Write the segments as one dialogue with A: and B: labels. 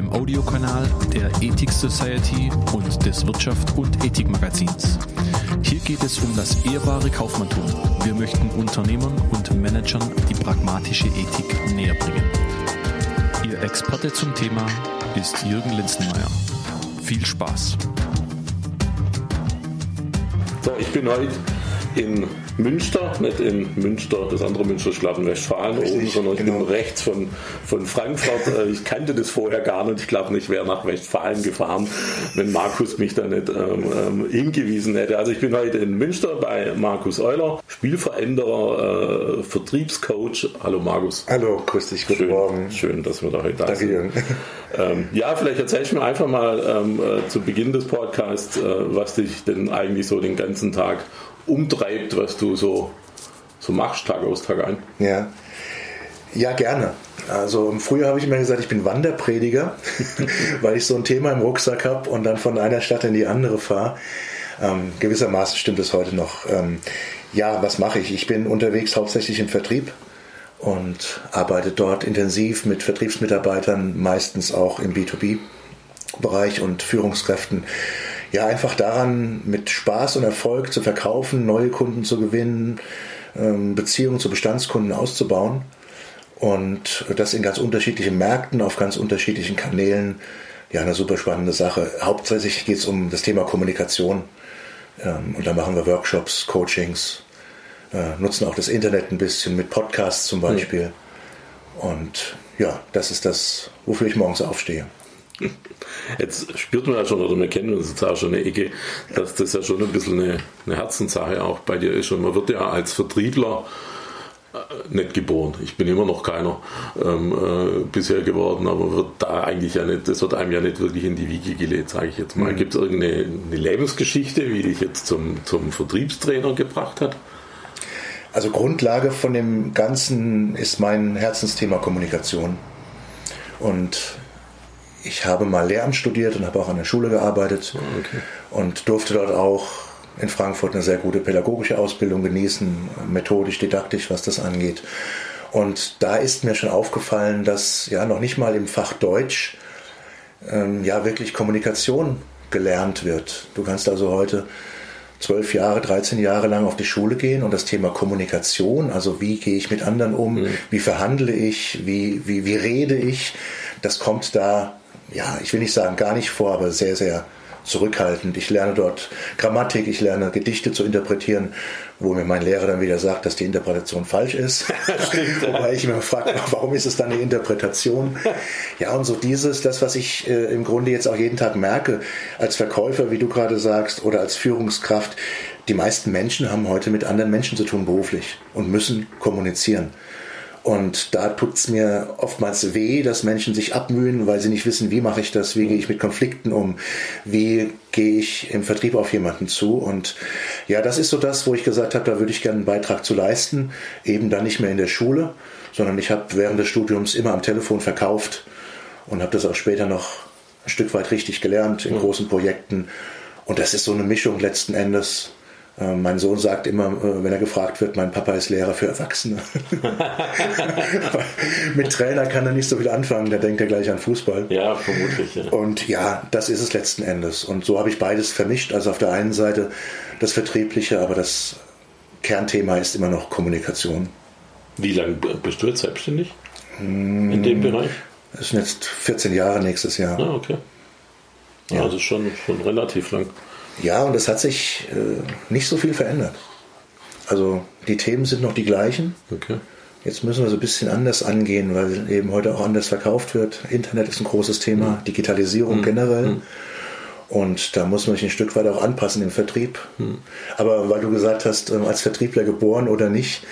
A: dem Audiokanal der Ethik Society und des Wirtschaft und Ethik Magazins. Hier geht es um das ehrbare Kaufmanntum. Wir möchten Unternehmern und Managern die pragmatische Ethik näher bringen. Ihr Experte zum Thema ist Jürgen Linzenmeier. Viel Spaß!
B: So, ich bin heute in Münster, nicht in Münster, das andere Münster ist glaube in Westfalen Richtig, oben, sondern ich genau. bin rechts von, von Frankfurt. Äh, ich kannte das vorher gar nicht. Ich glaube nicht, wäre nach Westfalen gefahren, wenn Markus mich da nicht ähm, ähm, hingewiesen hätte. Also ich bin heute in Münster bei Markus Euler, Spielveränderer, äh, Vertriebscoach. Hallo Markus.
C: Hallo, grüß dich, guten
B: schön,
C: Morgen.
B: Schön, dass wir da heute da Danke, sind. Ähm, ja, vielleicht erzählst du mir einfach mal ähm, äh, zu Beginn des Podcasts, äh, was dich denn eigentlich so den ganzen Tag umtreibt, was du so, so machst, Tag aus, Tag ein?
C: Ja. Ja, gerne. Also im Frühjahr habe ich immer gesagt, ich bin Wanderprediger, weil ich so ein Thema im Rucksack habe und dann von einer Stadt in die andere fahre. Ähm, gewissermaßen stimmt es heute noch. Ähm, ja, was mache ich? Ich bin unterwegs hauptsächlich im Vertrieb und arbeite dort intensiv mit Vertriebsmitarbeitern, meistens auch im B2B-Bereich und Führungskräften ja, einfach daran, mit Spaß und Erfolg zu verkaufen, neue Kunden zu gewinnen, ähm, Beziehungen zu Bestandskunden auszubauen. Und das in ganz unterschiedlichen Märkten, auf ganz unterschiedlichen Kanälen. Ja, eine super spannende Sache. Hauptsächlich geht es um das Thema Kommunikation. Ähm, und da machen wir Workshops, Coachings, äh, nutzen auch das Internet ein bisschen mit Podcasts zum Beispiel. Und ja, das ist das, wofür ich morgens aufstehe.
B: Jetzt spürt man ja schon, oder wir kennen uns jetzt auch schon eine Ecke, dass das ja schon ein bisschen eine, eine Herzenssache auch bei dir ist. Und man wird ja als Vertriebler äh, nicht geboren. Ich bin immer noch keiner ähm, äh, bisher geworden, aber wird da eigentlich ja nicht, das wird einem ja nicht wirklich in die Wiege gelegt, sage ich jetzt mal. Mhm. Gibt es irgendeine Lebensgeschichte, wie dich jetzt zum, zum Vertriebstrainer gebracht hat?
C: Also Grundlage von dem Ganzen ist mein Herzensthema Kommunikation. Und ich habe mal Lehramt studiert und habe auch an der Schule gearbeitet ah, okay. und durfte dort auch in Frankfurt eine sehr gute pädagogische Ausbildung genießen, methodisch, didaktisch, was das angeht. Und da ist mir schon aufgefallen, dass ja noch nicht mal im Fach Deutsch ähm, ja wirklich Kommunikation gelernt wird. Du kannst also heute zwölf Jahre, 13 Jahre lang auf die Schule gehen und das Thema Kommunikation, also wie gehe ich mit anderen um, mhm. wie verhandle ich, wie, wie, wie rede ich, das kommt da ja, ich will nicht sagen gar nicht vor, aber sehr, sehr zurückhaltend. Ich lerne dort Grammatik, ich lerne Gedichte zu interpretieren, wo mir mein Lehrer dann wieder sagt, dass die Interpretation falsch ist. Stimmt, Wobei ich mir frage, warum ist es dann eine Interpretation? Ja, und so dieses, das, was ich äh, im Grunde jetzt auch jeden Tag merke, als Verkäufer, wie du gerade sagst, oder als Führungskraft, die meisten Menschen haben heute mit anderen Menschen zu tun beruflich und müssen kommunizieren. Und da tut es mir oftmals weh, dass Menschen sich abmühen, weil sie nicht wissen, wie mache ich das, wie gehe ich mit Konflikten um, wie gehe ich im Vertrieb auf jemanden zu. Und ja, das ist so das, wo ich gesagt habe, da würde ich gerne einen Beitrag zu leisten. Eben dann nicht mehr in der Schule, sondern ich habe während des Studiums immer am Telefon verkauft und habe das auch später noch ein Stück weit richtig gelernt in großen Projekten. Und das ist so eine Mischung letzten Endes mein Sohn sagt immer, äh, wenn er gefragt wird, mein Papa ist Lehrer für Erwachsene. mit Trainer kann er nicht so viel anfangen, da denkt er gleich an Fußball.
B: Ja, vermutlich. Ja.
C: Und ja, das ist es letzten Endes. Und so habe ich beides vermischt. Also auf der einen Seite das Vertriebliche, aber das Kernthema ist immer noch Kommunikation.
B: Wie lange bist du jetzt selbstständig in dem Bereich?
C: Das sind jetzt 14 Jahre nächstes Jahr.
B: Ah, okay. Ja, also schon, schon relativ lang.
C: Ja, und es hat sich äh, nicht so viel verändert. Also die Themen sind noch die gleichen.
B: Okay.
C: Jetzt müssen wir so ein bisschen anders angehen, weil eben heute auch anders verkauft wird. Internet ist ein großes Thema, mhm. Digitalisierung mhm. generell. Mhm. Und da muss man sich ein Stück weit auch anpassen im Vertrieb. Mhm. Aber weil du gesagt hast, ähm, als Vertriebler geboren oder nicht,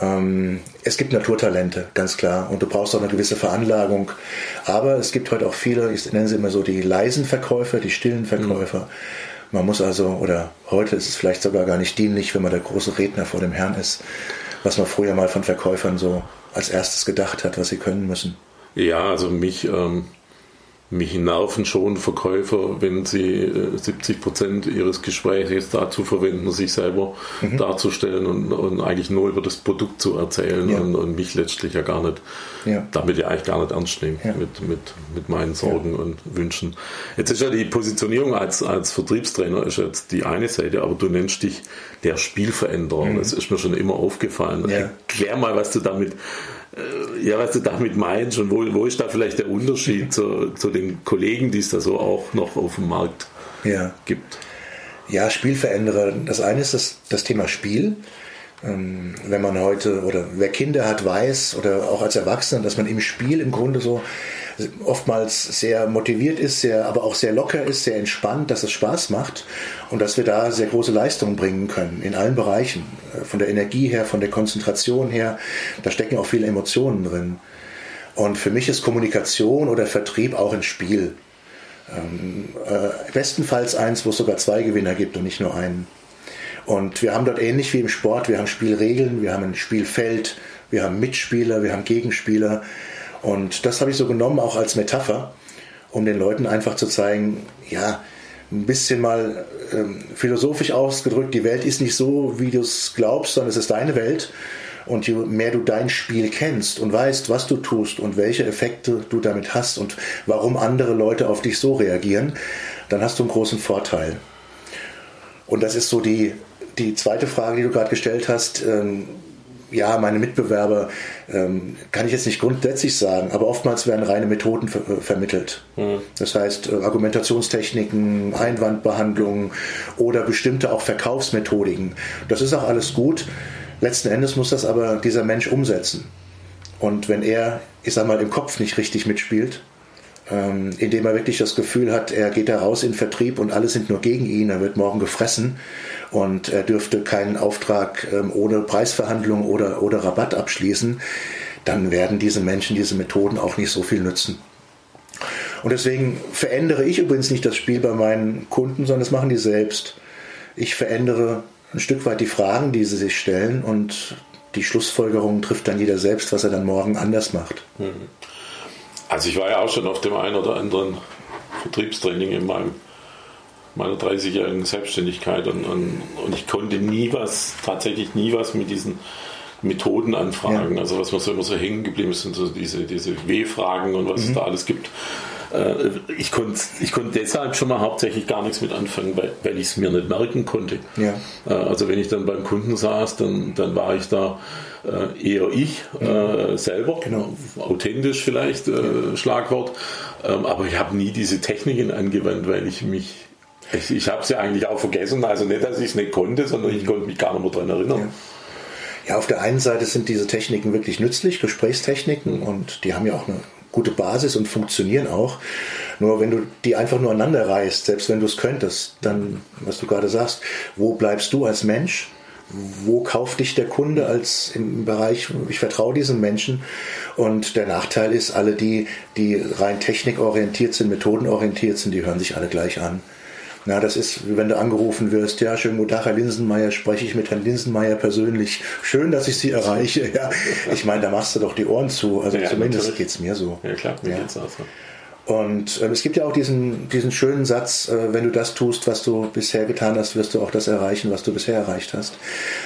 C: Ähm, es gibt Naturtalente, ganz klar. Und du brauchst auch eine gewisse Veranlagung. Aber es gibt heute auch viele, ich nenne sie immer so die leisen Verkäufer, die stillen Verkäufer. Mhm. Man muss also, oder heute ist es vielleicht sogar gar nicht dienlich, wenn man der große Redner vor dem Herrn ist, was man früher mal von Verkäufern so als erstes gedacht hat, was sie können müssen.
B: Ja, also mich ähm, mich nerven schon Verkäufer, wenn sie 70 äh, Prozent ihres Gesprächs dazu verwenden, sich selber mhm. darzustellen und, und, eigentlich nur über das Produkt zu erzählen ja. und, und, mich letztlich ja gar nicht, ja. damit ja eigentlich gar nicht ernst nehmen ja. mit, mit, mit meinen Sorgen und Wünschen. Jetzt ist ja die Positionierung als, als Vertriebstrainer ist jetzt die eine Seite, aber du nennst dich der Spielveränderer. Mhm. Das ist mir schon immer aufgefallen. Erklär mal, was du damit ja, was du damit meinst und wo, wo ist da vielleicht der Unterschied zu, zu den Kollegen, die es da so auch noch auf dem Markt ja. gibt?
C: Ja, Spielveränderer. Das eine ist das, das Thema Spiel. Ähm, wenn man heute oder wer Kinder hat, weiß oder auch als Erwachsener, dass man im Spiel im Grunde so oftmals sehr motiviert ist, sehr, aber auch sehr locker ist, sehr entspannt, dass es Spaß macht und dass wir da sehr große Leistungen bringen können in allen Bereichen. Äh, von der Energie her, von der Konzentration her, da stecken auch viele Emotionen drin. Und für mich ist Kommunikation oder Vertrieb auch ein Spiel. Ähm, äh, bestenfalls eins, wo es sogar zwei Gewinner gibt und nicht nur einen. Und wir haben dort ähnlich wie im Sport, wir haben Spielregeln, wir haben ein Spielfeld, wir haben Mitspieler, wir haben Gegenspieler. Und das habe ich so genommen, auch als Metapher, um den Leuten einfach zu zeigen, ja, ein bisschen mal ähm, philosophisch ausgedrückt, die Welt ist nicht so, wie du es glaubst, sondern es ist deine Welt. Und je mehr du dein Spiel kennst und weißt, was du tust und welche Effekte du damit hast und warum andere Leute auf dich so reagieren, dann hast du einen großen Vorteil. Und das ist so die, die zweite Frage, die du gerade gestellt hast. Ähm, ja, meine Mitbewerber ähm, kann ich jetzt nicht grundsätzlich sagen, aber oftmals werden reine Methoden ver äh, vermittelt. Mhm. Das heißt, äh, Argumentationstechniken, Einwandbehandlungen oder bestimmte auch Verkaufsmethodiken. Das ist auch alles gut. Letzten Endes muss das aber dieser Mensch umsetzen. Und wenn er, ich sag mal, im Kopf nicht richtig mitspielt, ähm, indem er wirklich das Gefühl hat, er geht da raus in Vertrieb und alle sind nur gegen ihn, er wird morgen gefressen und er dürfte keinen Auftrag ähm, ohne Preisverhandlung oder, oder Rabatt abschließen, dann werden diese Menschen diese Methoden auch nicht so viel nützen. Und deswegen verändere ich übrigens nicht das Spiel bei meinen Kunden, sondern das machen die selbst. Ich verändere ein Stück weit die Fragen, die sie sich stellen und die Schlussfolgerung trifft dann jeder selbst, was er dann morgen anders macht. Mhm.
B: Also ich war ja auch schon auf dem einen oder anderen Vertriebstraining in meinem meiner 30-jährigen Selbstständigkeit und, und, und, ich konnte nie was, tatsächlich nie was mit diesen Methoden anfragen. Ja. Also was mir so immer so hängen geblieben ist, sind so diese, diese W-Fragen und was mhm. es da alles gibt. Äh, ich konnte ich konnt deshalb schon mal hauptsächlich gar nichts mit anfangen, weil, weil ich es mir nicht merken konnte. Ja. Äh, also wenn ich dann beim Kunden saß, dann, dann war ich da äh, eher ich mhm. selber, genau. authentisch vielleicht, ja. Schlagwort. Ähm, aber ich habe nie diese Techniken angewandt, weil ich mich ich, ich habe es ja eigentlich auch vergessen, also nicht, dass ich es nicht konnte, sondern ich konnte mich gar nicht mehr daran erinnern.
C: Ja. Ja, auf der einen Seite sind diese Techniken wirklich nützlich, Gesprächstechniken, und die haben ja auch eine gute Basis und funktionieren auch. Nur wenn du die einfach nur aneinander reißt, selbst wenn du es könntest, dann, was du gerade sagst, wo bleibst du als Mensch? Wo kauft dich der Kunde als im Bereich, ich vertraue diesen Menschen? Und der Nachteil ist, alle die, die rein technikorientiert sind, methodenorientiert sind, die hören sich alle gleich an. Na, das ist, wenn du angerufen wirst, ja, schönen guten Tag, Herr Linsenmeier, spreche ich mit Herrn Linsenmeier persönlich. Schön, dass ich Sie erreiche. Ja, ich meine, da machst du doch die Ohren zu. Also ja, zumindest geht es mir so.
B: Ja, klar, mir ja. geht's auch
C: so. Und äh, es gibt ja auch diesen, diesen schönen Satz, äh, wenn du das tust, was du bisher getan hast, wirst du auch das erreichen, was du bisher erreicht hast.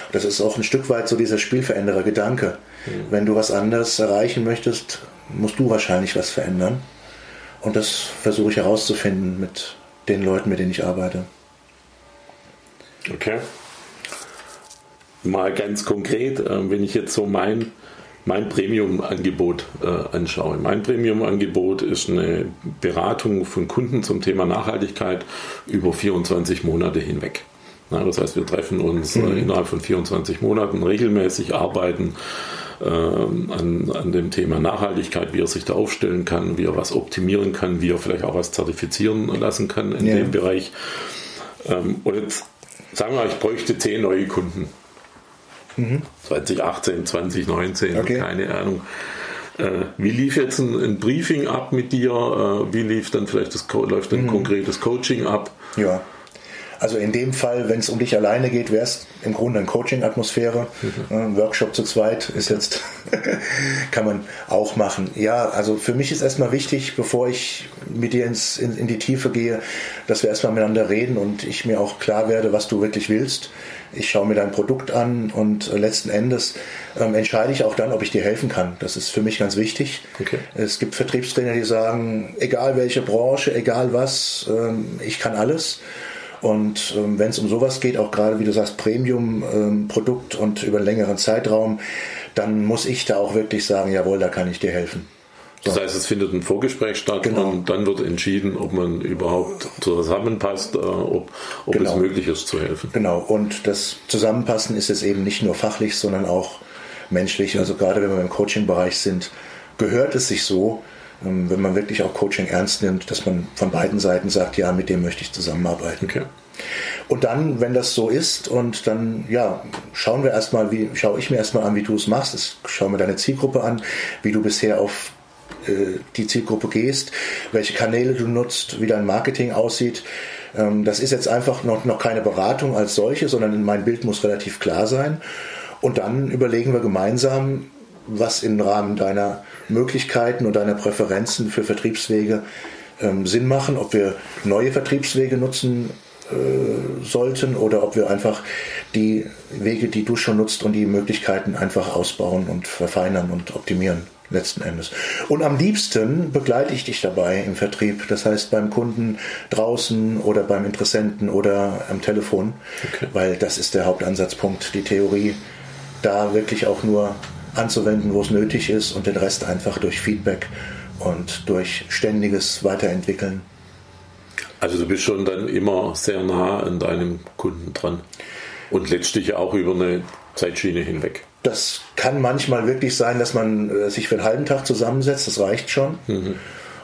C: Und das ist auch ein Stück weit so dieser Spielveränderer-Gedanke. Mhm. Wenn du was anderes erreichen möchtest, musst du wahrscheinlich was verändern. Und das versuche ich herauszufinden mit den Leuten, mit denen ich arbeite.
B: Okay. Mal ganz konkret, äh, wenn ich jetzt so mein, mein Premium-Angebot äh, anschaue. Mein Premium-Angebot ist eine Beratung von Kunden zum Thema Nachhaltigkeit über 24 Monate hinweg. Na, das heißt, wir treffen uns äh, mhm. innerhalb von 24 Monaten regelmäßig, arbeiten an, an dem Thema Nachhaltigkeit, wie er sich da aufstellen kann, wie er was optimieren kann, wie er vielleicht auch was zertifizieren lassen kann in ja. dem Bereich. Ähm, und jetzt sagen wir, ich bräuchte zehn neue Kunden. Mhm. 2018, 2019, okay. keine Ahnung. Äh, wie lief jetzt ein, ein, Briefing ab mit dir? Äh, wie lief dann vielleicht das läuft ein mhm. konkretes Coaching ab?
C: Ja. Also in dem Fall, wenn es um dich alleine geht, wäre es im Grunde eine Coaching-Atmosphäre. Mhm. Ein Workshop zu zweit ist jetzt, kann man auch machen. Ja, also für mich ist erstmal wichtig, bevor ich mit dir ins, in, in die Tiefe gehe, dass wir erstmal miteinander reden und ich mir auch klar werde, was du wirklich willst. Ich schaue mir dein Produkt an und letzten Endes ähm, entscheide ich auch dann, ob ich dir helfen kann. Das ist für mich ganz wichtig. Okay. Es gibt Vertriebstrainer, die sagen, egal welche Branche, egal was, ähm, ich kann alles. Und ähm, wenn es um sowas geht, auch gerade wie du sagst, Premium-Produkt ähm, und über einen längeren Zeitraum, dann muss ich da auch wirklich sagen, jawohl, da kann ich dir helfen.
B: Das heißt, es findet ein Vorgespräch statt genau. und dann wird entschieden, ob man überhaupt zusammenpasst, äh, ob, ob genau. es möglich ist zu helfen.
C: Genau, und das Zusammenpassen ist jetzt eben nicht nur fachlich, sondern auch menschlich. Also gerade wenn wir im Coaching-Bereich sind, gehört es sich so, wenn man wirklich auch Coaching ernst nimmt, dass man von beiden Seiten sagt, ja, mit dem möchte ich zusammenarbeiten. Okay. Und dann, wenn das so ist, und dann, ja, schauen wir erstmal, wie, schaue ich mir erstmal an, wie du es machst. Ich schaue mir deine Zielgruppe an, wie du bisher auf äh, die Zielgruppe gehst, welche Kanäle du nutzt, wie dein Marketing aussieht. Ähm, das ist jetzt einfach noch, noch keine Beratung als solche, sondern mein Bild muss relativ klar sein. Und dann überlegen wir gemeinsam, was im Rahmen deiner Möglichkeiten und deiner Präferenzen für Vertriebswege ähm, Sinn machen, ob wir neue Vertriebswege nutzen äh, sollten oder ob wir einfach die Wege, die du schon nutzt und die Möglichkeiten einfach ausbauen und verfeinern und optimieren letzten Endes. Und am liebsten begleite ich dich dabei im Vertrieb, das heißt beim Kunden draußen oder beim Interessenten oder am Telefon, okay. weil das ist der Hauptansatzpunkt, die Theorie da wirklich auch nur anzuwenden, wo es nötig ist und den Rest einfach durch Feedback und durch ständiges Weiterentwickeln.
B: Also du bist schon dann immer sehr nah an deinem Kunden dran und letztlich auch über eine Zeitschiene hinweg.
C: Das kann manchmal wirklich sein, dass man äh, sich für einen halben Tag zusammensetzt, das reicht schon. Mhm.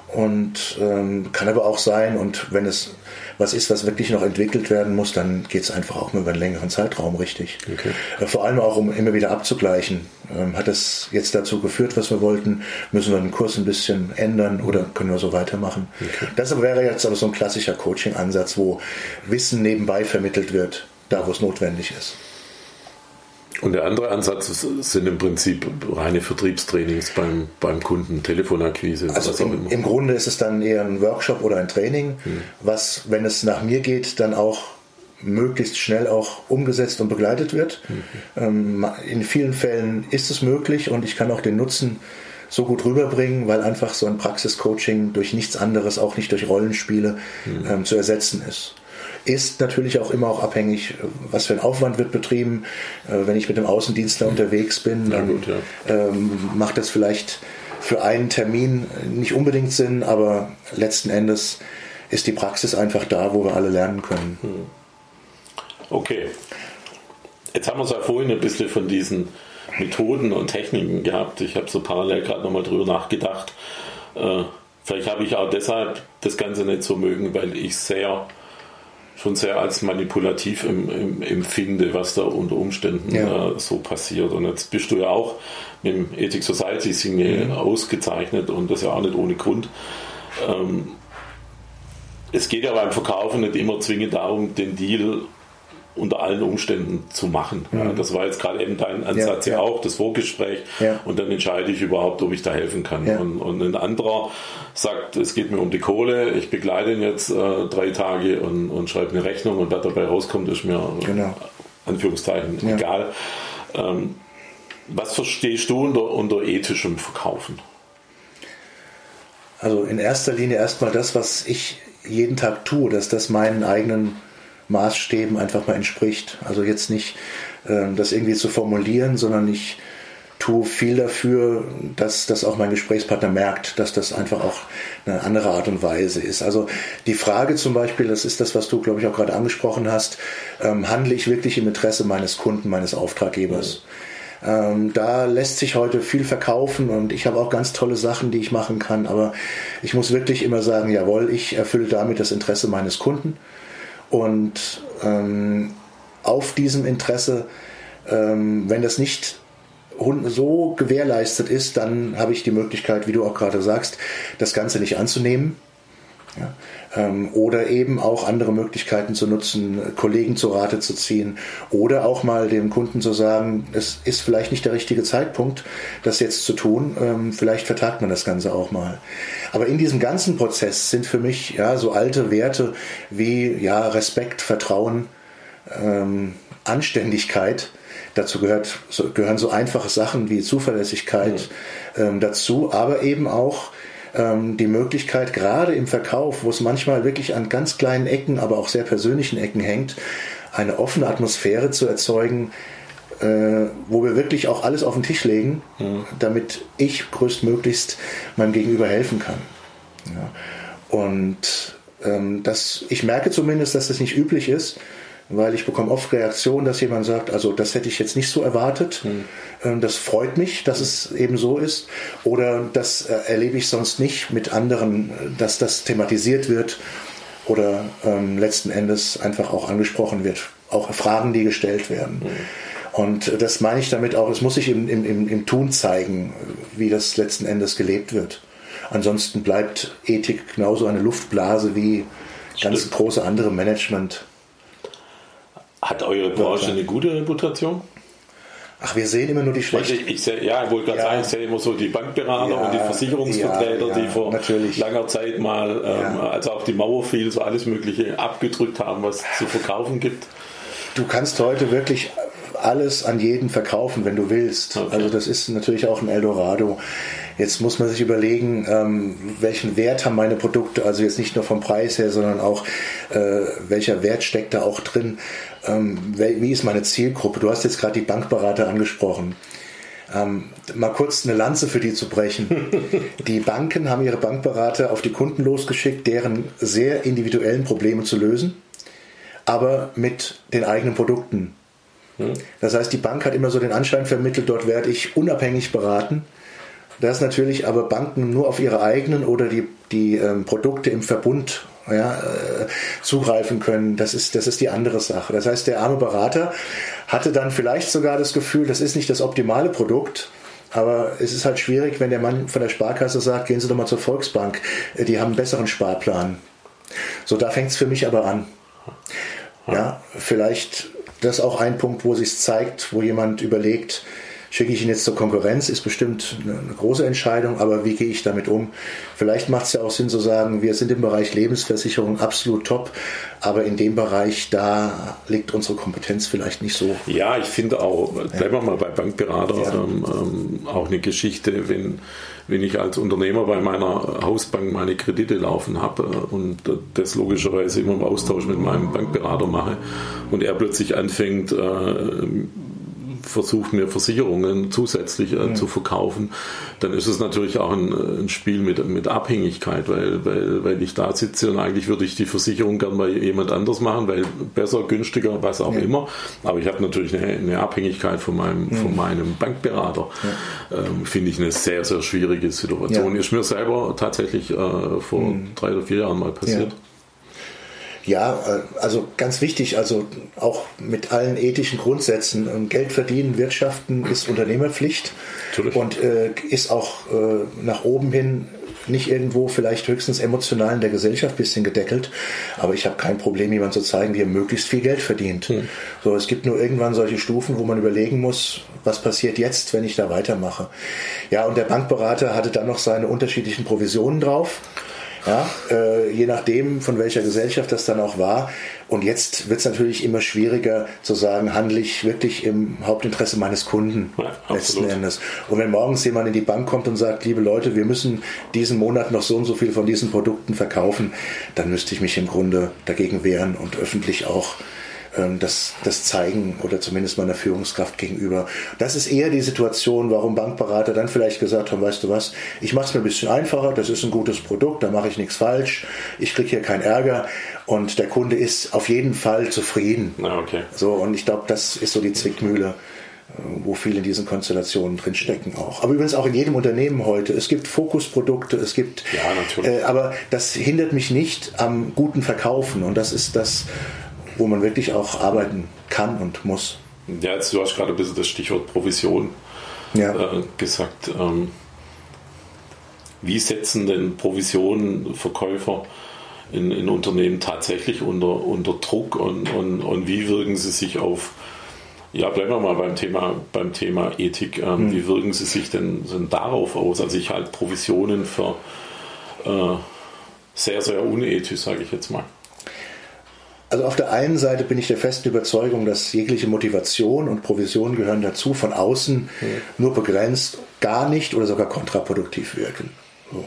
C: Und ähm, kann aber auch sein, und wenn es was ist, was wirklich noch entwickelt werden muss, dann geht es einfach auch über einen längeren Zeitraum richtig. Okay. Äh, vor allem auch, um immer wieder abzugleichen. Ähm, hat das jetzt dazu geführt, was wir wollten? Müssen wir den Kurs ein bisschen ändern oder können wir so weitermachen? Okay. Das wäre jetzt aber so ein klassischer Coaching-Ansatz, wo Wissen nebenbei vermittelt wird, da wo es notwendig ist.
B: Und der andere Ansatz sind im Prinzip reine Vertriebstrainings beim, beim Kunden, Telefonakquise.
C: Also im, im, Grunde ist es dann eher ein Workshop oder ein Training, hm. was, wenn es nach mir geht, dann auch möglichst schnell auch umgesetzt und begleitet wird. Mhm. in vielen Fällen ist es möglich und ich kann auch den Nutzen so gut rüberbringen, weil einfach so ein Praxiscoaching durch nichts anderes, auch nicht durch Rollenspiele, mhm. ähm, zu ersetzen ist ist natürlich auch immer auch abhängig, was für ein Aufwand wird betrieben. Äh, wenn ich mit dem Außendienstler mhm. unterwegs bin, dann gut, ja. ähm, macht das vielleicht für einen Termin nicht unbedingt Sinn, aber letzten Endes ist die Praxis einfach da, wo wir alle lernen können. Mhm.
B: Okay. Jetzt haben wir es ja vorhin ein bisschen von diesen Methoden und Techniken gehabt. Ich habe so parallel gerade nochmal drüber nachgedacht. Äh, vielleicht habe ich auch deshalb das Ganze nicht so mögen, weil ich sehr schon sehr als manipulativ im, im, empfinde, was da unter Umständen ja. äh, so passiert. Und jetzt bist du ja auch mit dem Ethic Society Signe mhm. ausgezeichnet und das ja auch nicht ohne Grund. Ähm, es geht ja beim Verkaufen nicht immer zwingend darum, den Deal unter allen Umständen zu machen. Mhm. Ja, das war jetzt gerade eben dein Ansatz ja, ja, auch, das Vorgespräch. Ja. Und dann entscheide ich überhaupt, ob ich da helfen kann. Und, und, ein anderer sagt, es geht mir um die Kohle, ich begleite ihn jetzt äh, drei Tage und, und schreibe eine Rechnung und was dabei rauskommt, ist mir genau. Anführungszeichen egal. Ähm, was verstehst du unter, unter ethischem Verkaufen?
C: Also in erster Linie erstmal das, was ich jeden Tag tue, dass das meinen eigenen Maßstäben einfach mal entspricht. Also jetzt nicht äh, das irgendwie zu formulieren, sondern ich tue viel dafür, dass das auch mein Gesprächspartner merkt, dass das einfach auch eine andere Art und Weise ist. Also die Frage zum Beispiel, das ist das, was du, glaube ich, auch gerade angesprochen hast, ähm, handle ich wirklich im Interesse meines Kunden, meines Auftraggebers? Ähm, da lässt sich heute viel verkaufen und ich habe auch ganz tolle Sachen, die ich machen kann, aber ich muss wirklich immer sagen, jawohl, ich erfülle damit das Interesse meines Kunden und ähm, auf diesem Interesse Ähm, wenn das nicht so gewährleistet ist, dann habe ich die Möglichkeit, wie du auch gerade sagst, das Ganze nicht anzunehmen. Ja. Ähm, oder eben auch andere Möglichkeiten zu nutzen, Kollegen zu Rate zu ziehen oder auch mal dem Kunden zu sagen, es ist vielleicht nicht der richtige Zeitpunkt, das jetzt zu tun, ähm, vielleicht vertagt man das Ganze auch mal. Aber in diesem ganzen Prozess sind für mich ja so alte Werte wie ja Respekt, Vertrauen, ähm, Anständigkeit, Dazu gehört, so, gehören so einfache Sachen wie Zuverlässigkeit mhm. ähm, dazu, aber eben auch die Möglichkeit, gerade im Verkauf, wo es manchmal wirklich an ganz kleinen Ecken, aber auch sehr persönlichen Ecken hängt, eine offene Atmosphäre zu erzeugen, äh, wo wir wirklich auch alles auf den Tisch legen, mhm. damit ich größtmöglichst meinem Gegenüber helfen kann. Ja. Und ähm, das, ich merke zumindest, dass das nicht üblich ist weil ich bekomme oft Reaktionen, dass jemand sagt, also das hätte ich jetzt nicht so erwartet. Mhm. Das freut mich, dass es eben so ist. Oder das äh, erlebe ich sonst nicht mit anderen, dass das thematisiert wird oder ähm, letzten Endes einfach auch angesprochen wird. Auch Fragen, die gestellt werden. Mhm. Und das meine ich damit auch, es muss sich im, im, im Tun zeigen, wie das letzten Endes gelebt wird. Ansonsten bleibt Ethik genauso eine Luftblase wie ganz Stimmt. große andere Management.
B: Hat eure Branche eine gute Reputation?
C: Ach, wir sehen immer nur die schlechten.
B: Ich, ich ja, ich wollte gerade ja. sagen, ich sehe immer so die Bankberater ja, und die Versicherungsvertreter, ja, die vor natürlich. langer Zeit mal, ähm, als auch die Mauer fiel, so alles Mögliche abgedrückt haben, was es zu verkaufen gibt.
C: Du kannst heute wirklich alles an jeden verkaufen, wenn du willst. Okay. Also das ist natürlich auch ein Eldorado. Jetzt muss man sich überlegen, ähm, welchen Wert haben meine Produkte, also jetzt nicht nur vom Preis her, sondern auch äh, welcher Wert steckt da auch drin. Ähm, wie ist meine Zielgruppe? Du hast jetzt gerade die Bankberater angesprochen. Ähm, mal kurz eine Lanze für die zu brechen. Die Banken haben ihre Bankberater auf die Kunden losgeschickt, deren sehr individuellen Probleme zu lösen, aber mit den eigenen Produkten. Hm. Das heißt, die Bank hat immer so den Anschein vermittelt, dort werde ich unabhängig beraten. Dass natürlich aber Banken nur auf ihre eigenen oder die, die ähm, Produkte im Verbund ja, äh, zugreifen können, das ist, das ist die andere Sache. Das heißt, der arme Berater hatte dann vielleicht sogar das Gefühl, das ist nicht das optimale Produkt, aber es ist halt schwierig, wenn der Mann von der Sparkasse sagt, gehen Sie doch mal zur Volksbank, äh, die haben einen besseren Sparplan. So, da fängt es für mich aber an. Ja, vielleicht das auch ein Punkt, wo sich zeigt, wo jemand überlegt, schicke ich ihn jetzt zur Konkurrenz, ist bestimmt eine große Entscheidung, aber wie gehe ich damit um? Vielleicht macht es ja auch Sinn zu sagen, wir sind im Bereich Lebensversicherung absolut top, aber in dem Bereich, da liegt unsere Kompetenz vielleicht nicht so.
B: Ja, ich finde auch, bleiben wir mal bei Bankberater, ja. ähm, ähm, auch eine Geschichte, wenn, wenn ich als Unternehmer bei meiner Hausbank meine Kredite laufen habe äh, und das logischerweise immer im Austausch mit meinem Bankberater mache und er plötzlich anfängt, äh, versucht, mir Versicherungen zusätzlich äh, mhm. zu verkaufen, dann ist es natürlich auch ein, ein, Spiel mit, mit Abhängigkeit, weil, weil, weil ich da sitze und eigentlich würde ich die Versicherung gern bei jemand anders machen, weil besser, günstiger, was auch ja. immer. Aber ich habe natürlich eine, eine, Abhängigkeit von meinem, mhm. von meinem Bankberater. Ja. Ähm, Finde ich eine sehr, sehr schwierige Situation. Ja. Ist mir selber tatsächlich äh, vor mhm. drei oder vier Jahren mal passiert.
C: Ja, äh, also ganz wichtig, also auch mit allen ethischen Grundsätzen. Ähm, Geld verdienen, wirtschaften ist Unternehmerpflicht Natürlich. und äh, ist auch äh, nach oben hin nicht irgendwo vielleicht höchstens emotional in der Gesellschaft ein bisschen gedeckelt, aber ich habe kein Problem, jemand zu zeigen, wie er möglichst viel Geld verdient. Hm. So, es gibt nur irgendwann solche Stufen, wo man überlegen muss, was passiert jetzt, wenn ich da weitermache. Ja, und der Bankberater hatte dann noch seine unterschiedlichen Provisionen drauf. Ja, äh, je nachdem, von welcher Gesellschaft das dann auch war. Und jetzt wird es natürlich immer schwieriger zu sagen, handle ich wirklich im Hauptinteresse meines Kunden ja, letzten Endes. Und wenn morgens jemand in die Bank kommt und sagt, liebe Leute, wir müssen diesen Monat noch so und so viel von diesen Produkten verkaufen, dann müsste ich mich im Grunde dagegen wehren und öffentlich auch das, das zeigen oder zumindest meiner Führungskraft gegenüber. Das ist eher die Situation, warum Bankberater dann vielleicht gesagt haben, weißt du was, ich mache es mir ein bisschen einfacher, das ist ein gutes Produkt, da mache ich nichts falsch, ich kriege hier keinen Ärger und der Kunde ist auf jeden Fall zufrieden.
B: Ah, okay.
C: So, und ich glaube, das ist so die Zwickmühle äh, wo viele in diesen Konstellationen drin stecken auch. Aber übrigens auch in jedem Unternehmen heute. Es gibt Fokusprodukte, es gibt,
B: ja, natürlich.
C: Äh, aber das hindert mich nicht am guten Verkaufen und das ist das, wo man wirklich auch arbeiten kann und muss.
B: Ja, jetzt, du hast gerade ein bisschen das Stichwort Provision ja. äh, gesagt. Ähm, wie setzen denn Provisionen Verkäufer in, in Unternehmen tatsächlich unter, unter Druck und, und, und wie wirken sie sich auf, ja, bleiben wir mal beim Thema, beim Thema Ethik, ähm, mhm. wie wirken sie sich denn, denn darauf aus? Also ich halte Provisionen für äh, sehr, sehr unethisch, sage ich jetzt mal.
C: Also auf der einen Seite bin ich der festen Überzeugung, dass jegliche Motivation und Provision gehören dazu, von außen mhm. nur begrenzt, gar nicht oder sogar kontraproduktiv wirken. So.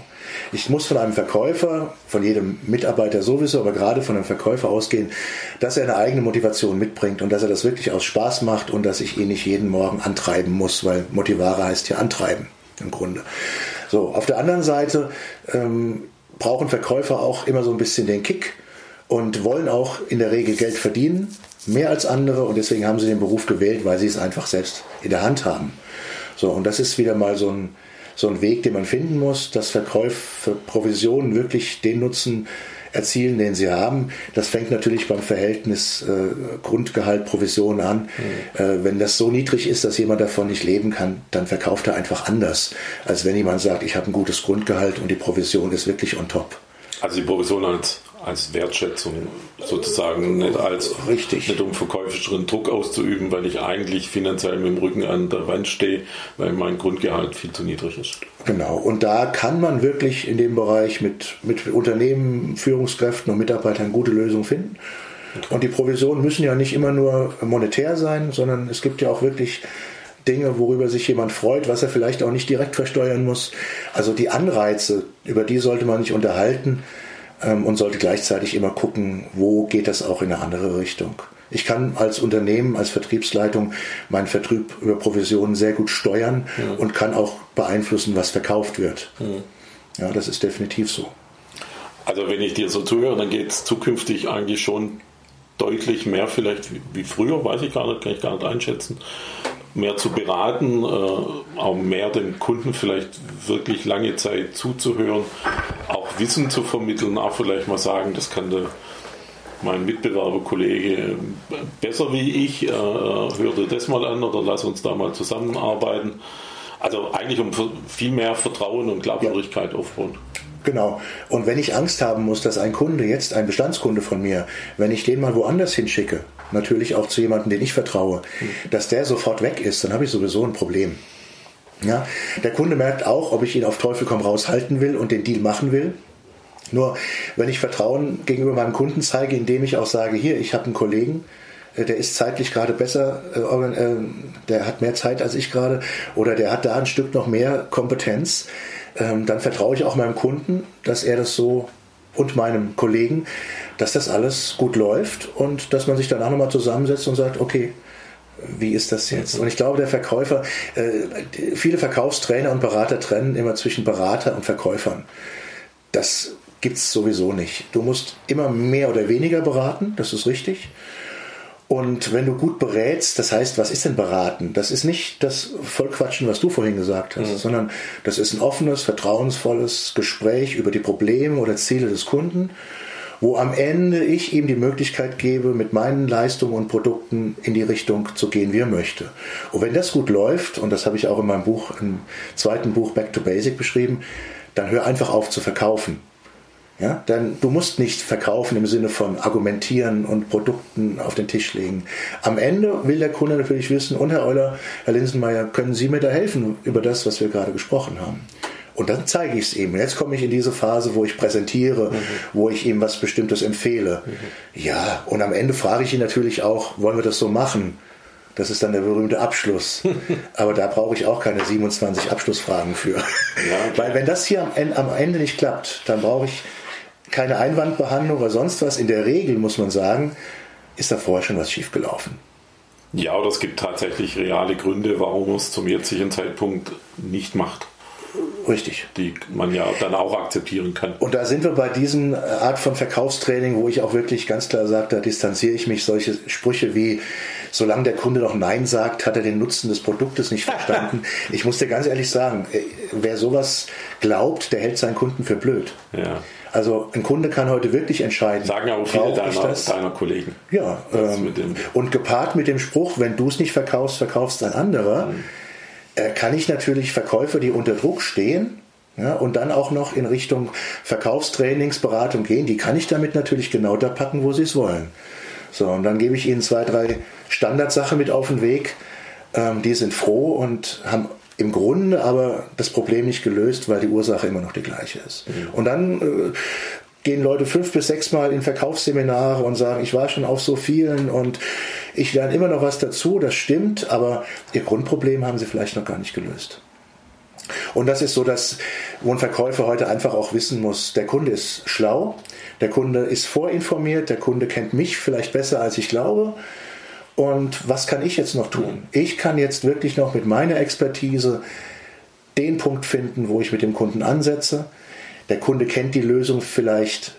C: Ich muss von einem Verkäufer, von jedem Mitarbeiter sowieso, aber gerade von einem Verkäufer ausgehen, dass er eine eigene Motivation mitbringt und dass er das wirklich aus Spaß macht und dass ich ihn nicht jeden Morgen antreiben muss, weil Motivare heißt ja antreiben im Grunde. So, auf der anderen Seite ähm, brauchen Verkäufer auch immer so ein bisschen den Kick und wollen auch in der Regel Geld verdienen, mehr als andere und deswegen haben sie den Beruf gewählt, weil sie es einfach selbst in der Hand haben. So, und das ist wieder mal so ein so ein Weg, den man finden muss, dass Verkäufe Provisionen wirklich den Nutzen erzielen, den sie haben. Das fängt natürlich beim Verhältnis äh, Grundgehalt, Provision an. Mhm. Äh, wenn das so niedrig ist, dass jemand davon nicht leben kann, dann verkauft er einfach anders, als wenn jemand sagt, ich habe ein gutes Grundgehalt und die Provision ist wirklich on top.
B: Also die Provision als als Wertschätzung sozusagen, nicht als
C: Richtig.
B: nicht um verkäuferischeren Druck auszuüben, weil ich eigentlich finanziell mit dem Rücken an der Wand stehe, weil mein Grundgehalt viel zu niedrig ist.
C: Genau, und da kann man wirklich in dem Bereich mit, mit Unternehmen, Führungskräften und Mitarbeitern gute Lösungen finden. Und die Provisionen müssen ja nicht immer nur monetär sein, sondern es gibt ja auch wirklich Dinge, worüber sich jemand freut, was er vielleicht auch nicht direkt versteuern muss. Also die Anreize, über die sollte man nicht unterhalten und sollte gleichzeitig immer gucken, wo geht das auch in eine andere Richtung. Ich kann als Unternehmen, als Vertriebsleitung meinen Vertrieb über Provisionen sehr gut steuern ja. und kann auch beeinflussen, was verkauft wird. Ja. ja, das ist definitiv so.
B: Also wenn ich dir so zuhöre, dann geht es zukünftig eigentlich schon deutlich mehr vielleicht wie früher, weiß ich gar nicht, kann ich gar nicht einschätzen, mehr zu beraten, äh, auch mehr dem Kunden vielleicht wirklich lange Zeit zuzuhören, auch Wissen zu vermitteln, auch vielleicht mal sagen, das kann der, mein Mitbewerber, Kollege besser wie ich, äh, hör dir das mal an oder lass uns da mal zusammenarbeiten. Also eigentlich um viel mehr Vertrauen und Glaubwürdigkeit ja. aufbauen.
C: Genau. Und wenn ich Angst haben muss, dass ein Kunde jetzt, ein Bestandskunde von mir, wenn ich den mal woanders hinschicke, natürlich auch zu jemandem, den ich vertraue, dass der sofort weg ist, dann habe ich sowieso ein Problem. Ja, der Kunde merkt auch, ob ich ihn auf Teufel komm raus halten will und den Deal machen will. Nur wenn ich Vertrauen gegenüber meinem Kunden zeige, indem ich auch sage, hier, ich habe einen Kollegen, äh, der ist zeitlich gerade besser, äh, äh, der hat mehr Zeit als ich gerade oder der hat da ein Stück noch mehr Kompetenz, ähm, dann vertraue ich auch meinem Kunden, dass er das so und meinem Kollegen, dass das alles gut läuft und dass man sich danach nochmal zusammensetzt und sagt, okay, wie ist das jetzt? Und ich glaube, der Verkäufer, äh, viele Verkaufstrainer und Berater trennen immer zwischen Berater und Verkäufern. Das gibt es sowieso nicht. Du musst immer mehr oder weniger beraten, das ist richtig. Und wenn du gut berätst, das heißt, was ist denn beraten? Das ist nicht das Vollquatschen, was du vorhin gesagt hast, mhm. sondern das ist ein offenes, vertrauensvolles Gespräch über die Probleme oder Ziele des Kunden, wo am Ende ich ihm die Möglichkeit gebe, mit meinen Leistungen und Produkten in die Richtung zu gehen, wie er möchte. Und wenn das gut läuft, und das habe ich auch in meinem Buch, im zweiten Buch Back to Basic beschrieben, dann hör einfach auf zu verkaufen. Ja, denn du musst nicht verkaufen im Sinne von argumentieren und Produkten auf den Tisch legen. Am Ende will der Kunde natürlich wissen, und Herr Euler, Herr Linsenmeier, können Sie mir da helfen über das, was wir gerade gesprochen haben? Und dann zeige ich es ihm. Jetzt komme ich in diese Phase, wo ich präsentiere, mhm. wo ich ihm was Bestimmtes empfehle. Mhm. Ja, und am Ende frage ich ihn natürlich auch, wollen wir das so machen? Das ist dann der berühmte Abschluss. Aber da brauche ich auch keine 27 Abschlussfragen für. Ja, Weil wenn das hier am Ende nicht klappt, dann brauche ich keine Einwandbehandlung oder sonst was. In der Regel muss man sagen, ist da vorher schon was schiefgelaufen.
B: Ja, oder es gibt tatsächlich reale Gründe, warum man es zum jetzigen Zeitpunkt nicht macht.
C: Richtig.
B: Die man ja dann auch akzeptieren kann.
C: Und da sind wir bei diesem Art von Verkaufstraining, wo ich auch wirklich ganz klar sage, da distanziere ich mich. Solche Sprüche wie, solange der Kunde noch Nein sagt, hat er den Nutzen des Produktes nicht verstanden. ich muss dir ganz ehrlich sagen, wer sowas glaubt, der hält seinen Kunden für blöd.
B: Ja.
C: Also ein Kunde kann heute wirklich entscheiden.
B: Sagen ja auch viele deiner, deiner, Kollegen.
C: Ja, ähm, und gepaart mit dem Spruch, wenn du es nicht verkaufst, verkaufst ein anderer, mhm. Äh, kann ich natürlich Verkäufer, die unter Druck stehen, ja, und dann auch noch in Richtung Verkaufstrainingsberatung gehen, die kann ich damit natürlich genau da packen, wo sie es wollen. So, und dann gebe ich ihnen zwei, drei Standardsachen mit auf den Weg. Ähm, die sind froh und haben im Grunde aber das Problem nicht gelöst, weil die Ursache immer noch die gleiche ist. Mhm. Und dann äh, gehen Leute fünf bis sechs Mal in Verkaufsseminare und sagen, ich war schon auf so vielen und ich lerne immer noch was dazu, das stimmt, aber ihr Grundproblem haben sie vielleicht noch gar nicht gelöst. Und das ist so, dass wo ein Verkäufer heute einfach auch wissen muss, der Kunde ist schlau, der Kunde ist vorinformiert, der Kunde kennt mich vielleicht besser, als ich glaube und was kann ich jetzt noch tun? Ich kann jetzt wirklich noch mit meiner Expertise den Punkt finden, wo ich mit dem Kunden ansetze. Der Kunde kennt die Lösung vielleicht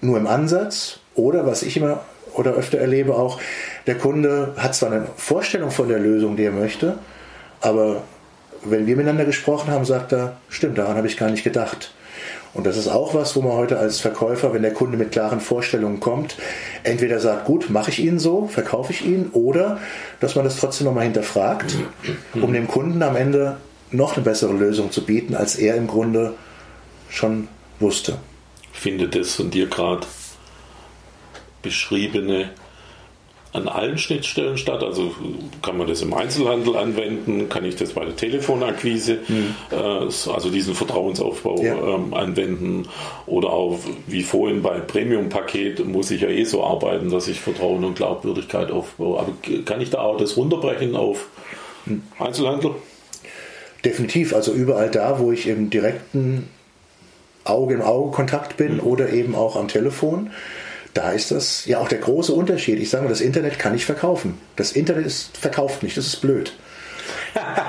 C: nur im Ansatz oder was ich immer oder öfter erlebe auch, der Kunde hat zwar eine Vorstellung von der Lösung, die er möchte, aber wenn wir miteinander gesprochen haben, sagt er, stimmt, daran habe ich gar nicht gedacht. Und das ist auch was, wo man heute als Verkäufer, wenn der Kunde mit klaren Vorstellungen kommt, entweder sagt, gut, mache ich ihn so, verkaufe ich ihn, oder dass man das trotzdem nochmal hinterfragt, um dem Kunden am Ende noch eine bessere Lösung zu bieten, als er im Grunde schon wusste.
B: Findet das von dir gerade beschriebene an allen Schnittstellen statt? Also kann man das im Einzelhandel anwenden? Kann ich das bei der Telefonakquise, mhm. äh, also diesen Vertrauensaufbau ja. ähm, anwenden? Oder auch wie vorhin bei Premium-Paket muss ich ja eh so arbeiten, dass ich Vertrauen und Glaubwürdigkeit aufbaue. Aber kann ich da auch das runterbrechen auf mhm. Einzelhandel?
C: Definitiv, also überall da, wo ich im direkten Auge in Auge Kontakt bin mhm. oder eben auch am Telefon da ist das ja auch der große Unterschied. Ich sage mal, das Internet kann ich verkaufen. Das Internet ist, verkauft nicht, das ist blöd.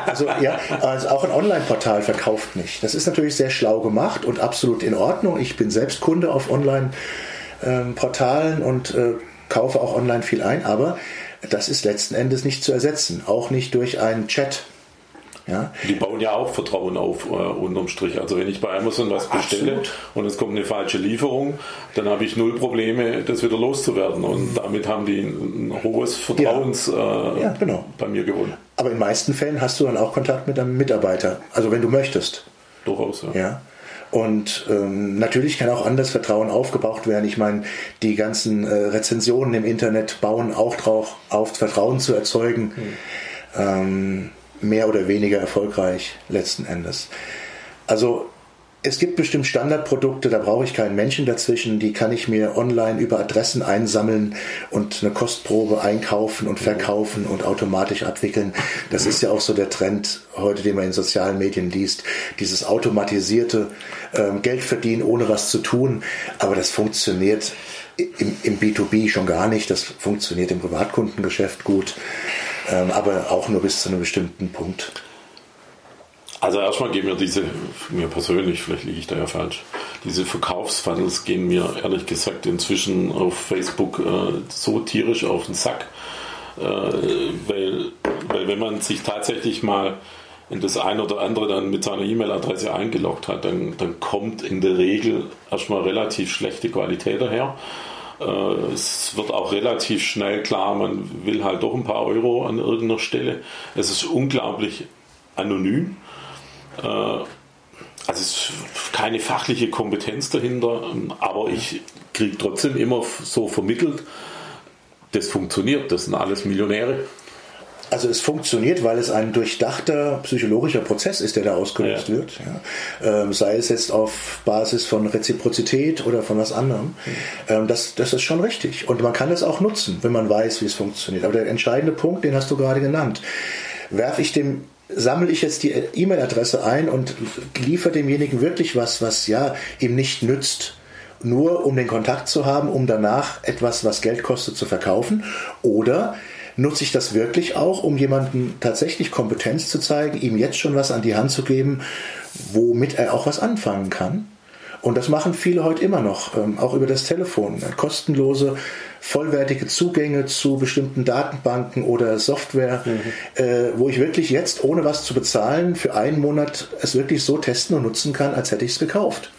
C: Also ja, also auch ein Online-Portal verkauft nicht. Das ist natürlich sehr schlau gemacht und absolut in Ordnung. Ich bin selbst Kunde auf Online-Portalen ähm, und äh, kaufe auch online viel ein, aber das ist letzten Endes nicht zu ersetzen. Auch nicht durch einen Chat.
B: Ja? Die bauen ja auch Vertrauen auf, äh, unterm Strich. Also wenn ich bei Amazon was bestelle Absolut. und es kommt eine falsche Lieferung, dann habe ich null Probleme, das wieder loszuwerden. Und damit haben die ein, hohes Vertrauens ja. Äh, ja, genau. bei mir gewonnen.
C: Aber in den meisten Fällen hast du dann auch Kontakt mit einem Mitarbeiter. Also wenn du möchtest.
B: Durchaus,
C: ja. ja. Und ähm, natürlich kann auch anders Vertrauen aufgebaut werden. Ich meine, die ganzen äh, Rezensionen im Internet bauen auch drauf auf, Vertrauen zu erzeugen. Mhm. Ähm, mehr oder weniger erfolgreich letzten Endes. Also es gibt bestimmt Standardprodukte, da brauche ich keinen Menschen dazwischen, die kann ich mir online über Adressen einsammeln und eine Kostprobe einkaufen und verkaufen und automatisch abwickeln. Das ist ja auch so der Trend heute, den man in sozialen Medien liest, dieses automatisierte ähm, Geld verdienen, ohne was zu tun. Aber das funktioniert im, im B2B schon gar nicht, das funktioniert im Privatkundengeschäft gut aber auch nur bis zu einem bestimmten Punkt.
B: Also erstmal gehen mir diese, mir persönlich, vielleicht liege ich da ja falsch, diese Verkaufsfunnels gehen mir ehrlich gesagt inzwischen auf Facebook äh, so tierisch auf den Sack, äh, weil, weil wenn man sich tatsächlich mal in das eine oder andere dann mit seiner E-Mail-Adresse eingeloggt hat, dann, dann kommt in der Regel erstmal relativ schlechte Qualität daher. Äh, es wird auch relativ schnell klar, man will halt doch ein paar Euro an irgendeiner Stelle. Es ist unglaublich anonym. Äh, also es ist keine fachliche Kompetenz dahinter, aber ich kriege trotzdem immer so vermittelt, das funktioniert, das sind alles Millionäre.
C: Also es funktioniert, weil es ein durchdachter psychologischer Prozess ist, der da ausgelöst ja. wird. Ja. Ähm, sei es jetzt auf Basis von Reziprozität oder von was anderem. Mhm. Ähm, das, das ist schon richtig. Und man kann es auch nutzen, wenn man weiß, wie es funktioniert. Aber der entscheidende Punkt, den hast du gerade genannt. Werfe ich dem sammle ich jetzt die E-Mail-Adresse ein und liefere demjenigen wirklich was, was ja ihm nicht nützt, nur um den Kontakt zu haben, um danach etwas, was Geld kostet, zu verkaufen? Oder nutze ich das wirklich auch, um jemandem tatsächlich Kompetenz zu zeigen, ihm jetzt schon was an die Hand zu geben, womit er auch was anfangen kann. Und das machen viele heute immer noch, ähm, auch über das Telefon. Kostenlose, vollwertige Zugänge zu bestimmten Datenbanken oder Software, mhm. äh, wo ich wirklich jetzt, ohne was zu bezahlen, für einen Monat es wirklich so testen und nutzen kann, als hätte ich es gekauft.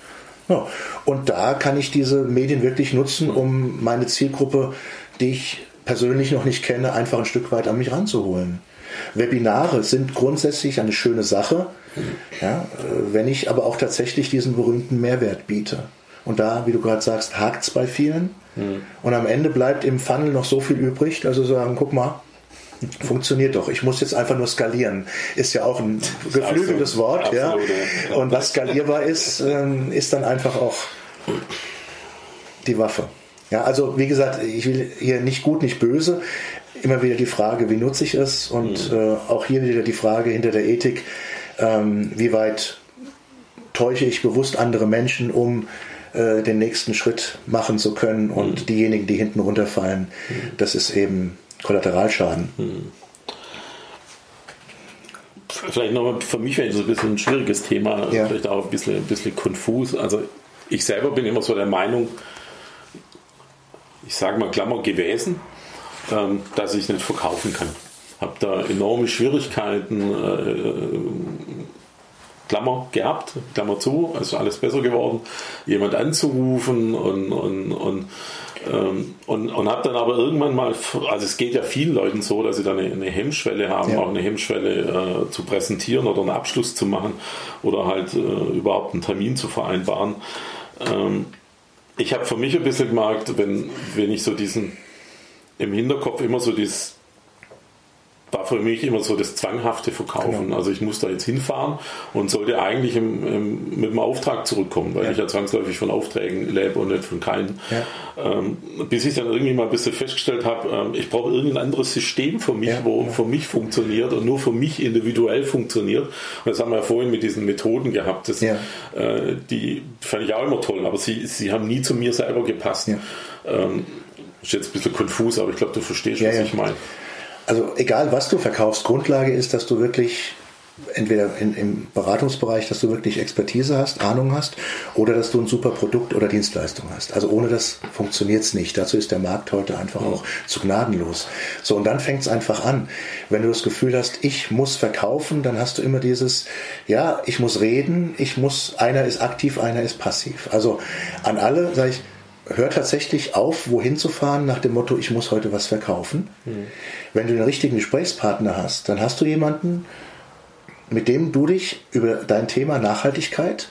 C: Ja. Und da kann ich diese Medien wirklich nutzen, um meine Zielgruppe, die ich persönlich noch nicht kenne, einfach ein Stück weit an mich ranzuholen. Webinare sind grundsätzlich eine schöne Sache, ja, wenn ich aber auch tatsächlich diesen berühmten Mehrwert biete. Und da, wie du gerade sagst, hakt es bei vielen. Mhm. Und am Ende bleibt im Funnel noch so viel übrig, also sagen, guck mal, funktioniert doch. Ich muss jetzt einfach nur skalieren. Ist ja auch ein geflügeltes Wort. Absolut, ja. Und was skalierbar ist, ähm, ist dann einfach auch die Waffe. Ja, also wie gesagt, ich will hier nicht gut, nicht böse. Immer wieder die Frage, wie nutze ich es? Und mhm. äh, auch hier wieder die Frage hinter der Ethik, ähm, wie weit täusche ich bewusst andere Menschen, um äh, den nächsten Schritt machen zu können und mhm. diejenigen, die hinten runterfallen, mhm. das ist eben Kollateralschaden. Mhm.
B: Vielleicht nochmal für mich wäre das ein bisschen ein schwieriges Thema, ja. vielleicht auch ein bisschen, ein bisschen konfus. Also ich selber bin immer so der Meinung, ich sage mal Klammer gewesen, ähm, dass ich nicht verkaufen kann. Habe da enorme Schwierigkeiten, äh, Klammer gehabt, Klammer zu, also alles besser geworden, jemand anzurufen und, und, und ähm, und, und habe dann aber irgendwann mal, also es geht ja vielen Leuten so, dass sie dann eine, eine Hemmschwelle haben, ja. auch eine Hemmschwelle äh, zu präsentieren oder einen Abschluss zu machen oder halt äh, überhaupt einen Termin zu vereinbaren. Ähm, ich habe für mich ein bisschen gemerkt, wenn, wenn ich so diesen im Hinterkopf immer so dieses war für mich immer so das zwanghafte Verkaufen. Genau. Also ich muss da jetzt hinfahren und sollte eigentlich im, im, mit dem Auftrag zurückkommen, weil ja. ich ja zwangsläufig von Aufträgen lebe und nicht von keinen. Ja. Ähm, bis ich dann irgendwie mal ein bisschen festgestellt habe, ähm, ich brauche irgendein anderes System für mich, ja. wo für mich funktioniert und nur für mich individuell funktioniert. Und das haben wir ja vorhin mit diesen Methoden gehabt. Das, äh, die fand ich auch immer toll, aber sie, sie haben nie zu mir selber gepasst. Ähm, ist jetzt ein bisschen konfus, aber ich glaube, du verstehst, was ich meine
C: also egal was du verkaufst, Grundlage ist, dass du wirklich entweder in, im Beratungsbereich, dass du wirklich Expertise hast, Ahnung hast, oder dass du ein super Produkt oder Dienstleistung hast. Also ohne das funktioniert es nicht. Dazu ist der Markt heute einfach auch zu gnadenlos. So, und dann fängt es einfach an. Wenn du das Gefühl hast, ich muss verkaufen, dann hast du immer dieses, ja, ich muss reden, ich muss, einer ist aktiv, einer ist passiv. Also an alle sage ich, hör tatsächlich auf, wohin zu fahren nach dem Motto, ich muss heute was verkaufen. Mhm. Wenn du den richtigen Gesprächspartner hast, dann hast du jemanden, mit dem du dich über dein Thema Nachhaltigkeit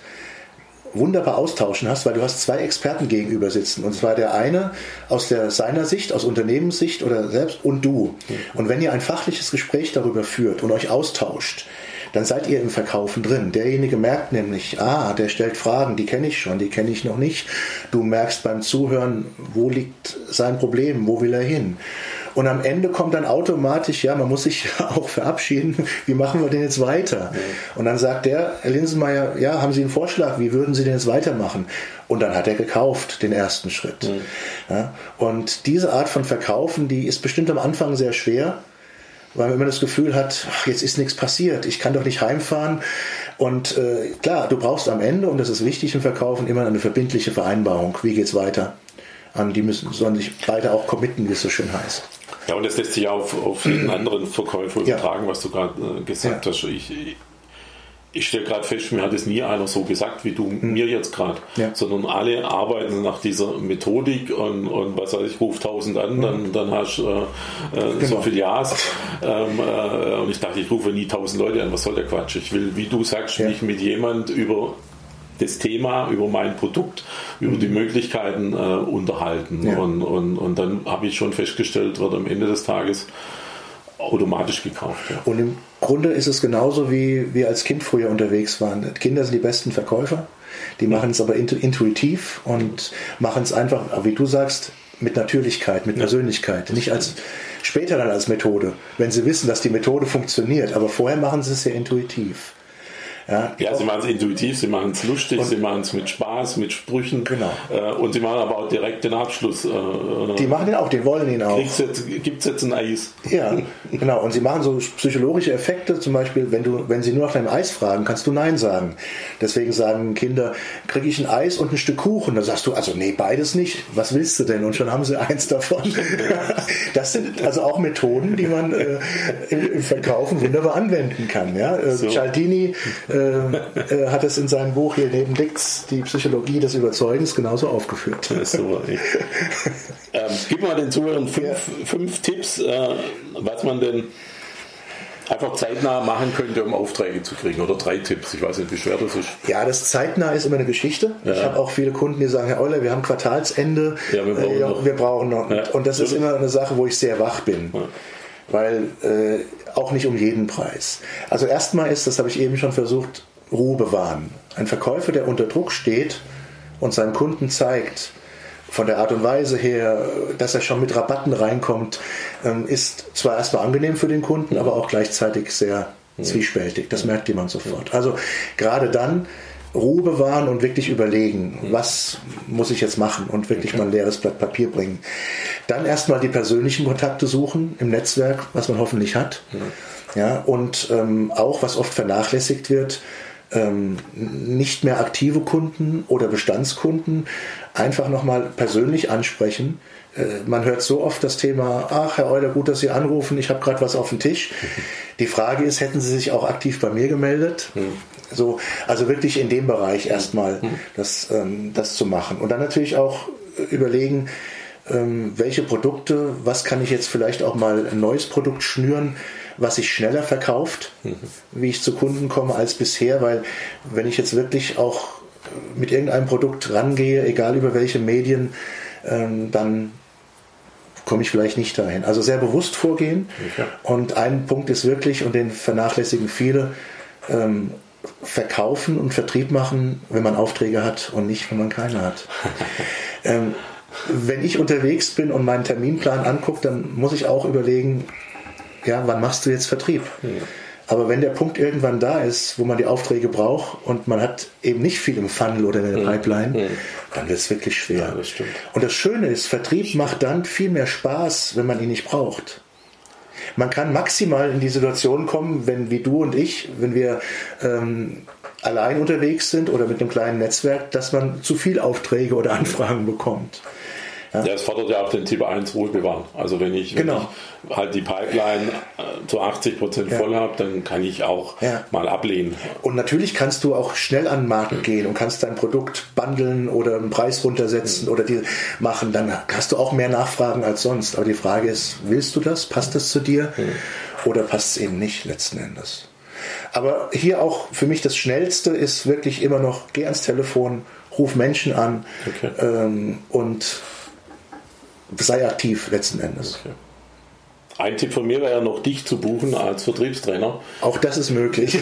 C: wunderbar austauschen hast, weil du hast zwei Experten gegenüber sitzen. Und zwar der eine aus der, seiner Sicht, aus Unternehmenssicht oder selbst und du. Mhm. Und wenn ihr ein fachliches Gespräch darüber führt und euch austauscht, dann seid ihr im Verkaufen drin. Derjenige merkt nämlich, ah, der stellt Fragen, die kenne ich schon, die kenne ich noch nicht. Du merkst beim Zuhören, wo liegt sein Problem, wo will er hin. Und am Ende kommt dann automatisch, ja, man muss sich auch verabschieden, wie machen wir denn jetzt weiter? Und dann sagt der, Herr Linsenmeier, ja, haben Sie einen Vorschlag, wie würden Sie denn jetzt weitermachen? Und dann hat er gekauft, den ersten Schritt. Ja, und diese Art von Verkaufen, die ist bestimmt am Anfang sehr schwer, weil man immer das Gefühl hat, ach, jetzt ist nichts passiert, ich kann doch nicht heimfahren. Und äh, klar, du brauchst am Ende, und das ist wichtig im Verkaufen, immer eine verbindliche Vereinbarung. Wie geht's weiter? An die müssen, sollen sich beide auch committen, wie es so schön heißt.
B: Ja, und das lässt sich auch auf, auf jeden anderen Verkäufer übertragen, ja. was du gerade äh, gesagt ja. hast. Ich, ich stelle gerade fest, mir hat es nie einer so gesagt wie du mhm. mir jetzt gerade, ja. sondern alle arbeiten nach dieser Methodik und, und was weiß ich, ruf 1000 an, mhm. dann, dann hast du äh, äh, genau. so viel Ja's. Ähm, äh, und ich dachte, ich rufe nie 1000 Leute an, was soll der Quatsch? Ich will, wie du sagst, ja. mich mit jemand über das Thema, über mein Produkt, über mhm. die Möglichkeiten äh, unterhalten. Ja. Und, und, und dann habe ich schon festgestellt, wird am Ende des Tages automatisch gekauft. Ja.
C: Und im Grunde ist es genauso, wie wir als Kind früher unterwegs waren. Kinder sind die besten Verkäufer. Die machen es aber intuitiv und machen es einfach, wie du sagst, mit Natürlichkeit, mit Persönlichkeit. Nicht als später dann als Methode, wenn sie wissen, dass die Methode funktioniert. Aber vorher machen sie es ja intuitiv.
B: Ja, ja sie machen es intuitiv, sie machen es lustig, und sie machen es mit Spaß, mit Sprüchen.
C: Genau.
B: Äh, und sie machen aber auch direkt den Abschluss. Äh,
C: die machen den auch, den wollen ihn auch.
B: Gibt es jetzt ein Eis?
C: Ja, genau. Und sie machen so psychologische Effekte, zum Beispiel, wenn, du, wenn sie nur nach deinem Eis fragen, kannst du Nein sagen. Deswegen sagen Kinder, kriege ich ein Eis und ein Stück Kuchen? Dann sagst du, also nee, beides nicht. Was willst du denn? Und schon haben sie eins davon. das sind also auch Methoden, die man äh, im, im, Verkaufen wunderbar anwenden kann. Ja? Äh, so. Cialdini äh, äh, hat es in seinem Buch hier neben Dix, die Psychologie des Überzeugens, genauso aufgeführt.
B: super. ähm, gib mal den Zuhörern fünf, ja. fünf Tipps, äh, was man denn einfach zeitnah machen könnte, um Aufträge zu kriegen? Oder drei Tipps. Ich weiß nicht, wie schwer das ist.
C: Ja, das zeitnah ist immer eine Geschichte. Ja. Ich habe auch viele Kunden, die sagen, Herr Euler, wir haben Quartalsende. Ja, wir brauchen äh, noch. Wir brauchen noch. Ja. Und das ist immer eine Sache, wo ich sehr wach bin. Weil äh, auch nicht um jeden Preis. Also erstmal ist, das habe ich eben schon versucht, Ruhe bewahren. Ein Verkäufer, der unter Druck steht und seinem Kunden zeigt, von der Art und Weise her, dass er schon mit Rabatten reinkommt, ähm, ist zwar erstmal angenehm für den Kunden, aber auch gleichzeitig sehr zwiespältig. Das merkt jemand sofort. Also gerade dann Ruhe bewahren und wirklich überlegen, was muss ich jetzt machen und wirklich mal ein leeres Blatt Papier bringen. Dann erstmal die persönlichen Kontakte suchen im Netzwerk, was man hoffentlich hat. Ja, und ähm, auch, was oft vernachlässigt wird, ähm, nicht mehr aktive Kunden oder Bestandskunden einfach nochmal persönlich ansprechen. Äh, man hört so oft das Thema, ach Herr Euler, gut, dass Sie anrufen, ich habe gerade was auf dem Tisch. Die Frage ist, hätten Sie sich auch aktiv bei mir gemeldet? Hm. So, also wirklich in dem Bereich erstmal hm. das, ähm, das zu machen. Und dann natürlich auch überlegen, ähm, welche Produkte, was kann ich jetzt vielleicht auch mal ein neues Produkt schnüren, was sich schneller verkauft, mhm. wie ich zu Kunden komme als bisher, weil wenn ich jetzt wirklich auch mit irgendeinem Produkt rangehe, egal über welche Medien, ähm, dann komme ich vielleicht nicht dahin. Also sehr bewusst vorgehen. Okay. Und ein Punkt ist wirklich, und den vernachlässigen viele, ähm, verkaufen und Vertrieb machen, wenn man Aufträge hat und nicht, wenn man keine hat. ähm, wenn ich unterwegs bin und meinen Terminplan angucke, dann muss ich auch überlegen, ja, wann machst du jetzt Vertrieb? Ja. Aber wenn der Punkt irgendwann da ist, wo man die Aufträge braucht und man hat eben nicht viel im Funnel oder in der Pipeline, ja. dann wird es wirklich schwer. Ja, das und das Schöne ist, Vertrieb macht dann viel mehr Spaß, wenn man ihn nicht braucht. Man kann maximal in die Situation kommen, wenn wie du und ich, wenn wir ähm, allein unterwegs sind oder mit einem kleinen Netzwerk, dass man zu viel Aufträge oder Anfragen bekommt.
B: Ja. ja, es fordert ja auch den Typ 1 Ruhe bewahren. Also wenn ich, genau. wenn ich halt die Pipeline äh, zu 80 Prozent ja. voll habe, dann kann ich auch ja. mal ablehnen.
C: Und natürlich kannst du auch schnell an den Markt mhm. gehen und kannst dein Produkt bundeln oder einen Preis runtersetzen mhm. oder die machen. Dann hast du auch mehr Nachfragen als sonst. Aber die Frage ist, willst du das? Passt das zu dir? Mhm. Oder passt es eben nicht letzten Endes? Aber hier auch für mich das Schnellste ist wirklich immer noch, geh ans Telefon, ruf Menschen an okay. ähm, und sei aktiv letzten Endes. Okay.
B: Ein Tipp von mir wäre ja noch, dich zu buchen als Vertriebstrainer.
C: Auch das ist möglich.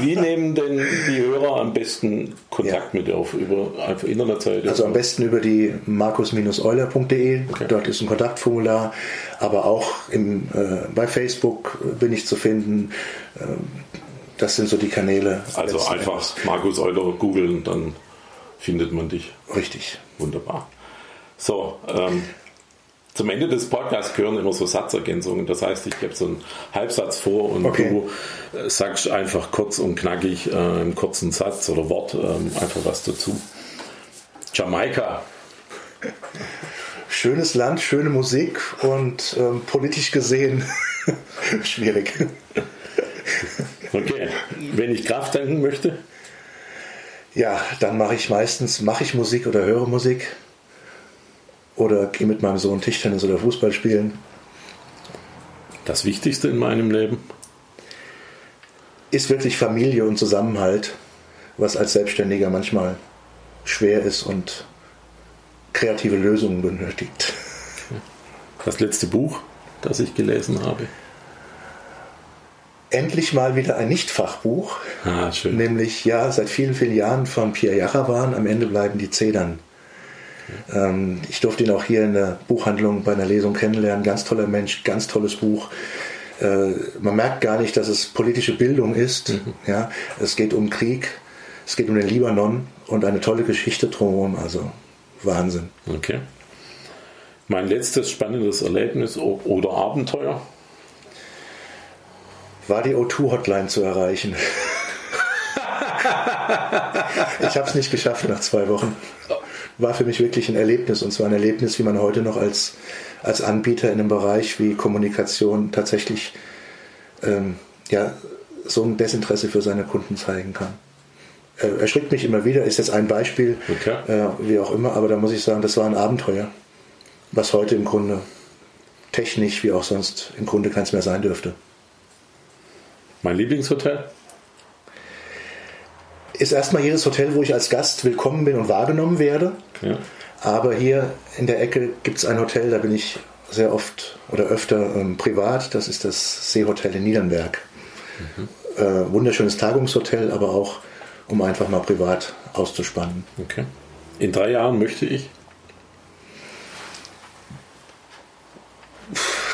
B: Wie nehmen denn die Hörer am besten Kontakt ja. mit dir auf? Über einfach Internetseite?
C: Also am besten über die markus-euler.de. Okay. Dort ist ein Kontaktformular. Aber auch im, äh, bei Facebook bin ich zu finden. Äh, das sind so die Kanäle.
B: Also einfach Markus Euler googeln, dann findet man dich.
C: Richtig.
B: Wunderbar. So, ähm, zum Ende des Podcasts gehören immer so Satzergänzungen. Das heißt, ich gebe so einen Halbsatz vor und okay. du äh, sagst einfach kurz und knackig äh, einen kurzen Satz oder Wort ähm, einfach was dazu. Jamaika.
C: Schönes Land, schöne Musik und ähm, politisch gesehen schwierig.
B: Okay, wenn ich Kraft tanken möchte?
C: Ja, dann mache ich meistens mache ich Musik oder höre Musik oder gehe mit meinem Sohn Tischtennis oder Fußball spielen.
B: Das Wichtigste in meinem Leben?
C: Ist wirklich Familie und Zusammenhalt, was als Selbstständiger manchmal schwer ist und kreative Lösungen benötigt.
B: Das letzte Buch, das ich gelesen habe.
C: Endlich mal wieder ein Nichtfachbuch.
B: Ah, schön.
C: Nämlich, ja, seit vielen, vielen Jahren von Pierre Jarawan. Am Ende bleiben die Zedern. Ähm, ich durfte ihn auch hier in der Buchhandlung bei einer Lesung kennenlernen. Ganz toller Mensch, ganz tolles Buch. Äh, man merkt gar nicht, dass es politische Bildung ist. Mhm. Ja, es geht um Krieg, es geht um den Libanon und eine tolle Geschichte drumherum. Also Wahnsinn.
B: Okay. Mein letztes spannendes Erlebnis oder Abenteuer?
C: War die O2-Hotline zu erreichen. ich habe es nicht geschafft nach zwei Wochen war für mich wirklich ein Erlebnis und zwar ein Erlebnis, wie man heute noch als, als Anbieter in einem Bereich wie Kommunikation tatsächlich ähm, ja, so ein Desinteresse für seine Kunden zeigen kann. Er erschrickt mich immer wieder, ist jetzt ein Beispiel, okay. äh, wie auch immer, aber da muss ich sagen, das war ein Abenteuer, was heute im Grunde technisch wie auch sonst im Grunde keins mehr sein dürfte.
B: Mein Lieblingshotel?
C: Ist erstmal jedes Hotel, wo ich als Gast willkommen bin und wahrgenommen werde. Ja. Aber hier in der Ecke gibt es ein Hotel, da bin ich sehr oft oder öfter ähm, privat. Das ist das Seehotel in Niedernberg. Mhm. Äh, wunderschönes Tagungshotel, aber auch um einfach mal privat auszuspannen.
B: Okay. In drei Jahren möchte ich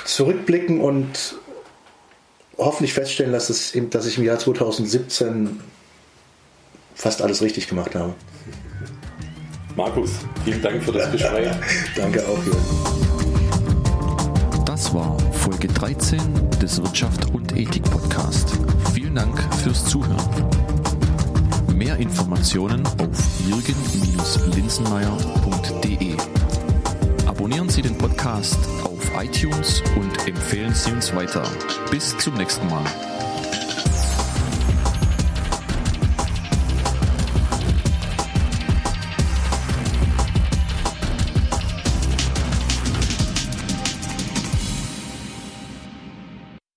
C: zurückblicken und hoffentlich feststellen, dass, es, dass ich im Jahr 2017 fast alles richtig gemacht habe.
B: Markus, vielen Dank für das Gespräch.
C: Danke auch, Jürgen.
A: Das war Folge 13 des Wirtschaft und Ethik Podcast. Vielen Dank fürs Zuhören. Mehr Informationen auf jürgen-linsenmeier.de. Abonnieren Sie den Podcast auf iTunes und empfehlen Sie uns weiter. Bis zum nächsten Mal.